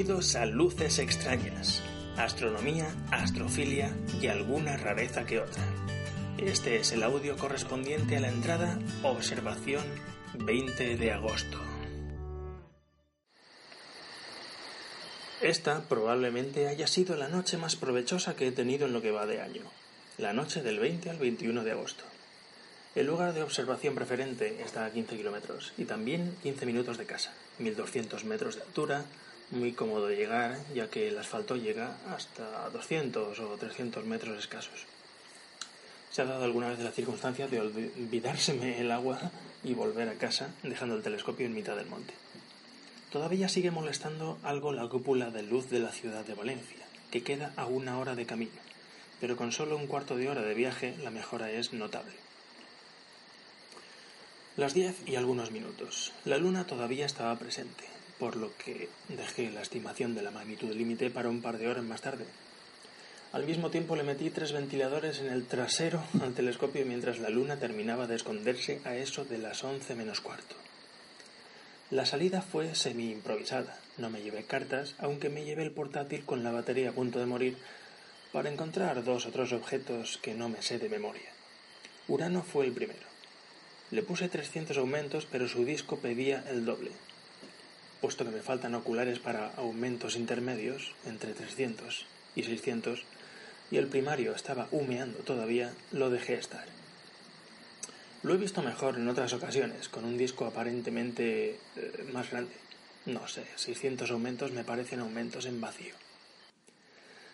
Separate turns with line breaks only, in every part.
Bienvenidos a Luces Extrañas, astronomía, astrofilia y alguna rareza que otra. Este es el audio correspondiente a la entrada Observación 20 de agosto. Esta probablemente haya sido la noche más provechosa que he tenido en lo que va de año, la noche del 20 al 21 de agosto. El lugar de observación preferente está a 15 kilómetros y también 15 minutos de casa, 1200 metros de altura, muy cómodo llegar ya que el asfalto llega hasta 200 o 300 metros escasos. Se ha dado alguna vez la circunstancia de olvidárseme el agua y volver a casa dejando el telescopio en mitad del monte. Todavía sigue molestando algo la cúpula de luz de la ciudad de Valencia, que queda a una hora de camino, pero con solo un cuarto de hora de viaje la mejora es notable. Las diez y algunos minutos. La luna todavía estaba presente, por lo que dejé la estimación de la magnitud límite para un par de horas más tarde. Al mismo tiempo le metí tres ventiladores en el trasero al telescopio mientras la luna terminaba de esconderse a eso de las once menos cuarto. La salida fue semi-improvisada. No me llevé cartas, aunque me llevé el portátil con la batería a punto de morir para encontrar dos o tres objetos que no me sé de memoria. Urano fue el primero. Le puse 300 aumentos, pero su disco pedía el doble. Puesto que me faltan oculares para aumentos intermedios, entre 300 y 600, y el primario estaba humeando todavía, lo dejé estar. Lo he visto mejor en otras ocasiones, con un disco aparentemente eh, más grande. No sé, 600 aumentos me parecen aumentos en vacío.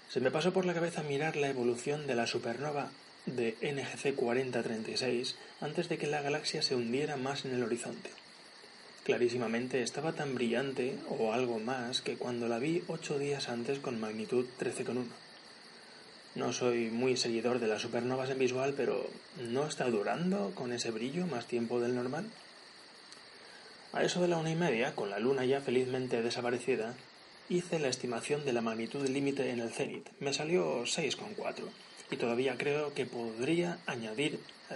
Se me pasó por la cabeza mirar la evolución de la supernova de NGC 4036 antes de que la galaxia se hundiera más en el horizonte. Clarísimamente estaba tan brillante o algo más que cuando la vi ocho días antes con magnitud 13,1. No soy muy seguidor de las supernovas en visual, pero ¿no está durando con ese brillo más tiempo del normal? A eso de la una y media, con la luna ya felizmente desaparecida, hice la estimación de la magnitud límite en el cenit. Me salió 6,4 y todavía creo que podría añadir eh,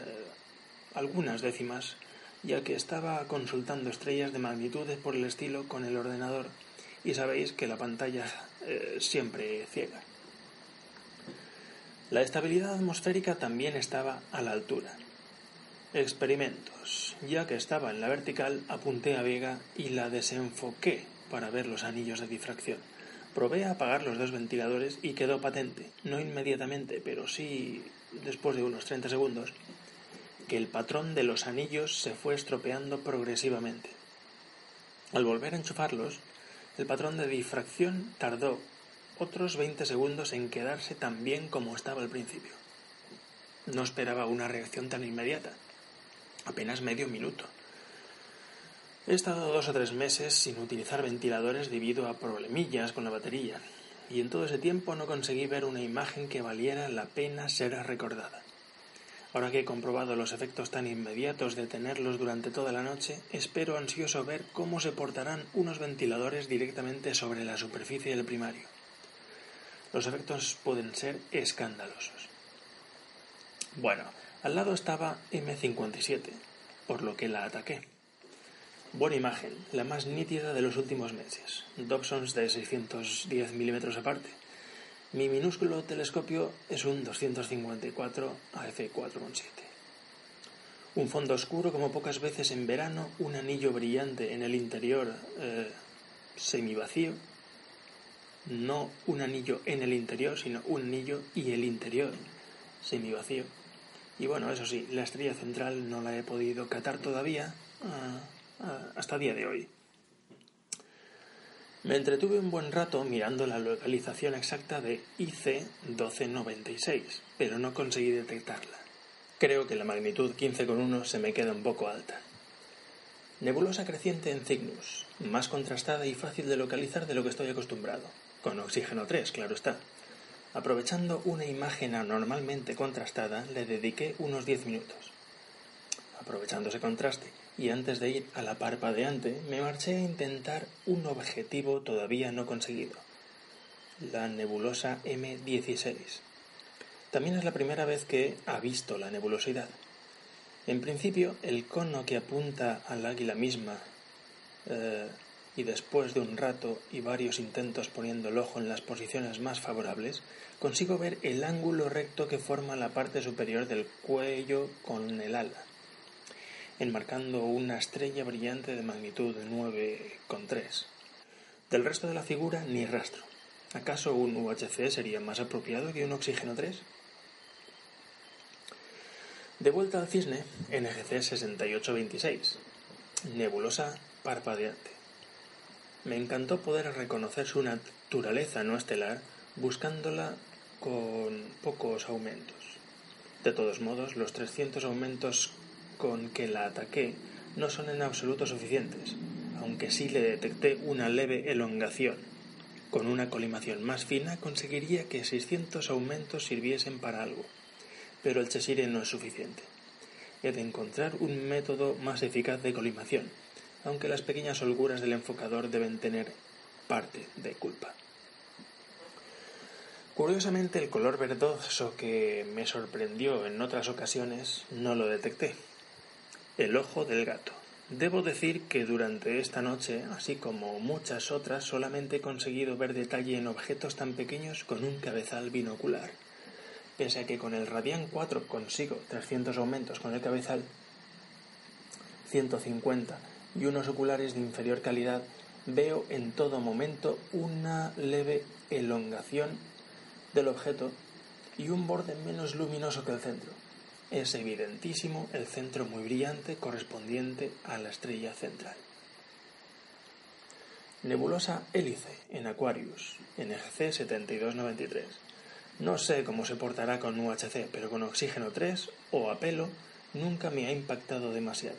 algunas décimas, ya que estaba consultando estrellas de magnitudes por el estilo con el ordenador y sabéis que la pantalla eh, siempre ciega. La estabilidad atmosférica también estaba a la altura. Experimentos. Ya que estaba en la vertical, apunté a Vega y la desenfoqué para ver los anillos de difracción. Probé a apagar los dos ventiladores y quedó patente, no inmediatamente, pero sí después de unos 30 segundos, que el patrón de los anillos se fue estropeando progresivamente. Al volver a enchufarlos, el patrón de difracción tardó otros 20 segundos en quedarse tan bien como estaba al principio. No esperaba una reacción tan inmediata. Apenas medio minuto. He estado dos o tres meses sin utilizar ventiladores debido a problemillas con la batería, y en todo ese tiempo no conseguí ver una imagen que valiera la pena ser recordada. Ahora que he comprobado los efectos tan inmediatos de tenerlos durante toda la noche, espero ansioso ver cómo se portarán unos ventiladores directamente sobre la superficie del primario. Los efectos pueden ser escandalosos. Bueno, al lado estaba M57, por lo que la ataqué. Buena imagen, la más nítida de los últimos meses. Dobsons de 610 milímetros aparte. Mi minúsculo telescopio es un 254 AF4.7. Un fondo oscuro como pocas veces en verano, un anillo brillante en el interior eh, semivacío no un anillo en el interior, sino un anillo y el interior semivacío. Y bueno, eso sí, la estrella central no la he podido catar todavía ah, ah, hasta día de hoy. Me entretuve un buen rato mirando la localización exacta de IC 1296, pero no conseguí detectarla. Creo que la magnitud 15,1 se me queda un poco alta. Nebulosa creciente en Cygnus, más contrastada y fácil de localizar de lo que estoy acostumbrado, con oxígeno 3, claro está. Aprovechando una imagen anormalmente contrastada, le dediqué unos 10 minutos. Aprovechando ese contraste y antes de ir a la parpadeante, me marché a intentar un objetivo todavía no conseguido, la nebulosa M16. También es la primera vez que ha visto la nebulosidad. En principio, el cono que apunta al águila misma, eh, y después de un rato y varios intentos poniendo el ojo en las posiciones más favorables, consigo ver el ángulo recto que forma la parte superior del cuello con el ala, enmarcando una estrella brillante de magnitud 9,3. Del resto de la figura, ni rastro. ¿Acaso un UHC sería más apropiado que un oxígeno 3? De vuelta al cisne, NGC 6826, nebulosa parpadeante. Me encantó poder reconocer su naturaleza no estelar buscándola con pocos aumentos. De todos modos, los 300 aumentos con que la ataqué no son en absoluto suficientes, aunque sí le detecté una leve elongación. Con una colimación más fina conseguiría que 600 aumentos sirviesen para algo pero el Cheshire no es suficiente. He de encontrar un método más eficaz de colimación, aunque las pequeñas holguras del enfocador deben tener parte de culpa. Curiosamente, el color verdoso que me sorprendió en otras ocasiones no lo detecté. El ojo del gato. Debo decir que durante esta noche, así como muchas otras, solamente he conseguido ver detalle en objetos tan pequeños con un cabezal binocular pese a que con el Radian 4 consigo 300 aumentos con el cabezal, 150 y unos oculares de inferior calidad, veo en todo momento una leve elongación del objeto y un borde menos luminoso que el centro. Es evidentísimo el centro muy brillante correspondiente a la estrella central. Nebulosa hélice en Aquarius, NGC 7293. No sé cómo se portará con UHC, pero con oxígeno 3 o a pelo nunca me ha impactado demasiado.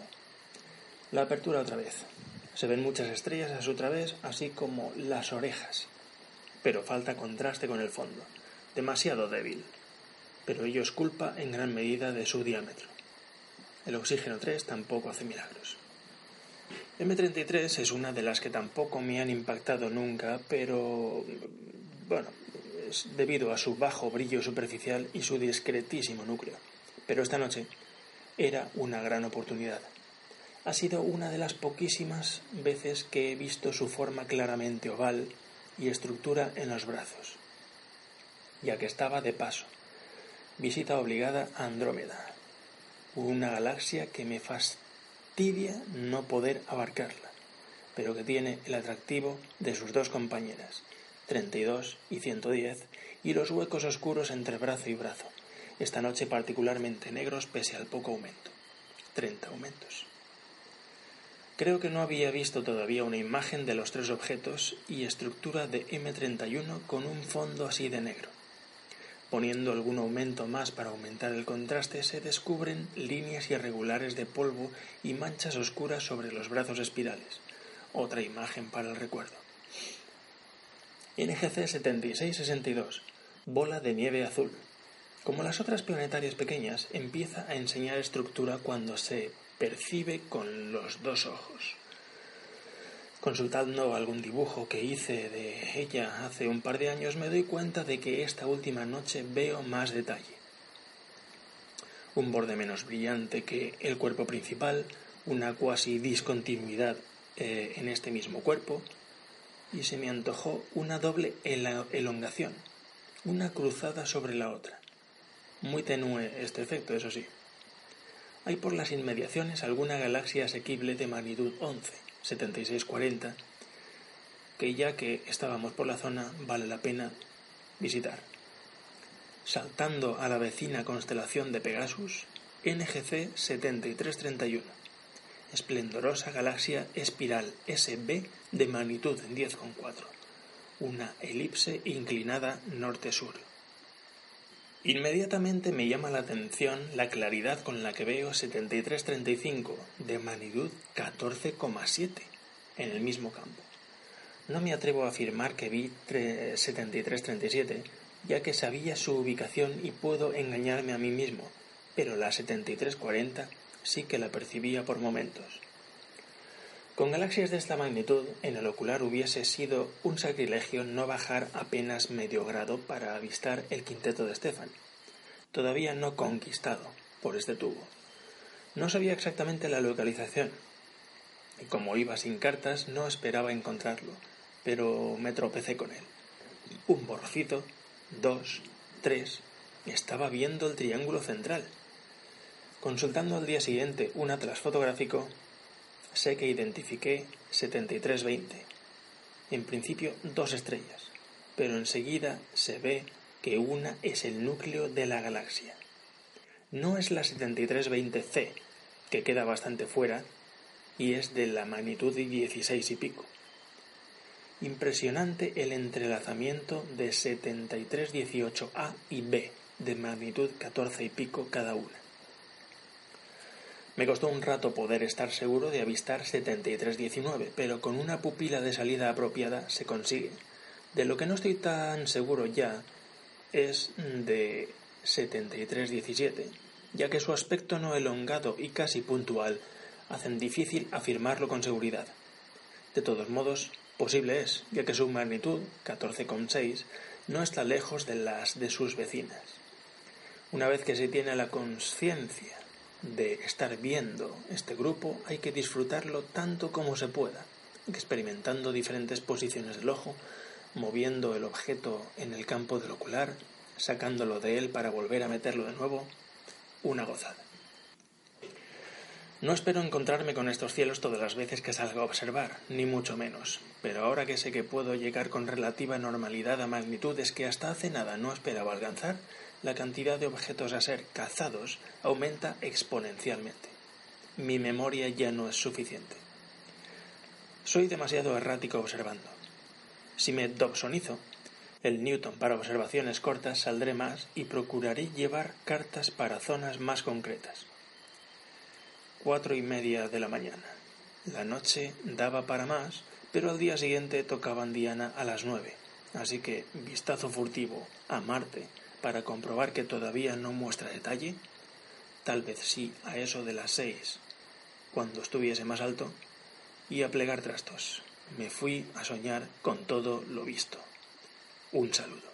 La apertura otra vez. Se ven muchas estrellas a su través, así como las orejas. Pero falta contraste con el fondo. Demasiado débil. Pero ello es culpa en gran medida de su diámetro. El oxígeno 3 tampoco hace milagros. M33 es una de las que tampoco me han impactado nunca, pero bueno, debido a su bajo brillo superficial y su discretísimo núcleo. Pero esta noche era una gran oportunidad. Ha sido una de las poquísimas veces que he visto su forma claramente oval y estructura en los brazos, ya que estaba de paso. Visita obligada a Andrómeda, una galaxia que me fastidia no poder abarcarla, pero que tiene el atractivo de sus dos compañeras, 32 y 110, y los huecos oscuros entre brazo y brazo, esta noche particularmente negros pese al poco aumento. 30 aumentos. Creo que no había visto todavía una imagen de los tres objetos y estructura de M31 con un fondo así de negro. Poniendo algún aumento más para aumentar el contraste, se descubren líneas irregulares de polvo y manchas oscuras sobre los brazos espirales. Otra imagen para el recuerdo. NGC 7662, bola de nieve azul. Como las otras planetarias pequeñas, empieza a enseñar estructura cuando se percibe con los dos ojos. Consultando algún dibujo que hice de ella hace un par de años, me doy cuenta de que esta última noche veo más detalle. Un borde menos brillante que el cuerpo principal, una cuasi discontinuidad eh, en este mismo cuerpo, y se me antojó una doble elongación, una cruzada sobre la otra. Muy tenue este efecto, eso sí. Hay por las inmediaciones alguna galaxia asequible de magnitud 11, 7640, que ya que estábamos por la zona vale la pena visitar. Saltando a la vecina constelación de Pegasus, NGC 7331 esplendorosa galaxia espiral SB de magnitud 10,4, una elipse inclinada norte-sur. Inmediatamente me llama la atención la claridad con la que veo 7335 de magnitud 14,7 en el mismo campo. No me atrevo a afirmar que vi 7337, ya que sabía su ubicación y puedo engañarme a mí mismo, pero la 7340 sí que la percibía por momentos. Con galaxias de esta magnitud, en el ocular hubiese sido un sacrilegio no bajar apenas medio grado para avistar el quinteto de Stefan, todavía no conquistado por este tubo. No sabía exactamente la localización, y como iba sin cartas no esperaba encontrarlo, pero me tropecé con él. Un borrocito, dos, tres, estaba viendo el triángulo central. Consultando al día siguiente un atlas fotográfico, sé que identifiqué 7320. En principio dos estrellas, pero enseguida se ve que una es el núcleo de la galaxia. No es la 7320C, que queda bastante fuera y es de la magnitud de 16 y pico. Impresionante el entrelazamiento de 7318A y B, de magnitud 14 y pico cada una. Me costó un rato poder estar seguro de avistar 7319, pero con una pupila de salida apropiada se consigue. De lo que no estoy tan seguro ya es de 7317, ya que su aspecto no elongado y casi puntual hacen difícil afirmarlo con seguridad. De todos modos, Posible es, ya que su magnitud, 14,6, no está lejos de las de sus vecinas. Una vez que se tiene la conciencia de estar viendo este grupo, hay que disfrutarlo tanto como se pueda, experimentando diferentes posiciones del ojo, moviendo el objeto en el campo del ocular, sacándolo de él para volver a meterlo de nuevo, una gozada. No espero encontrarme con estos cielos todas las veces que salga a observar, ni mucho menos, pero ahora que sé que puedo llegar con relativa normalidad a magnitudes que hasta hace nada no esperaba alcanzar, la cantidad de objetos a ser cazados aumenta exponencialmente. Mi memoria ya no es suficiente. Soy demasiado errático observando. Si me dobsonizo, el Newton para observaciones cortas saldré más y procuraré llevar cartas para zonas más concretas cuatro y media de la mañana. La noche daba para más, pero al día siguiente tocaban Diana a las nueve, así que vistazo furtivo a Marte para comprobar que todavía no muestra detalle, tal vez sí a eso de las seis, cuando estuviese más alto, y a plegar trastos. Me fui a soñar con todo lo visto. Un saludo.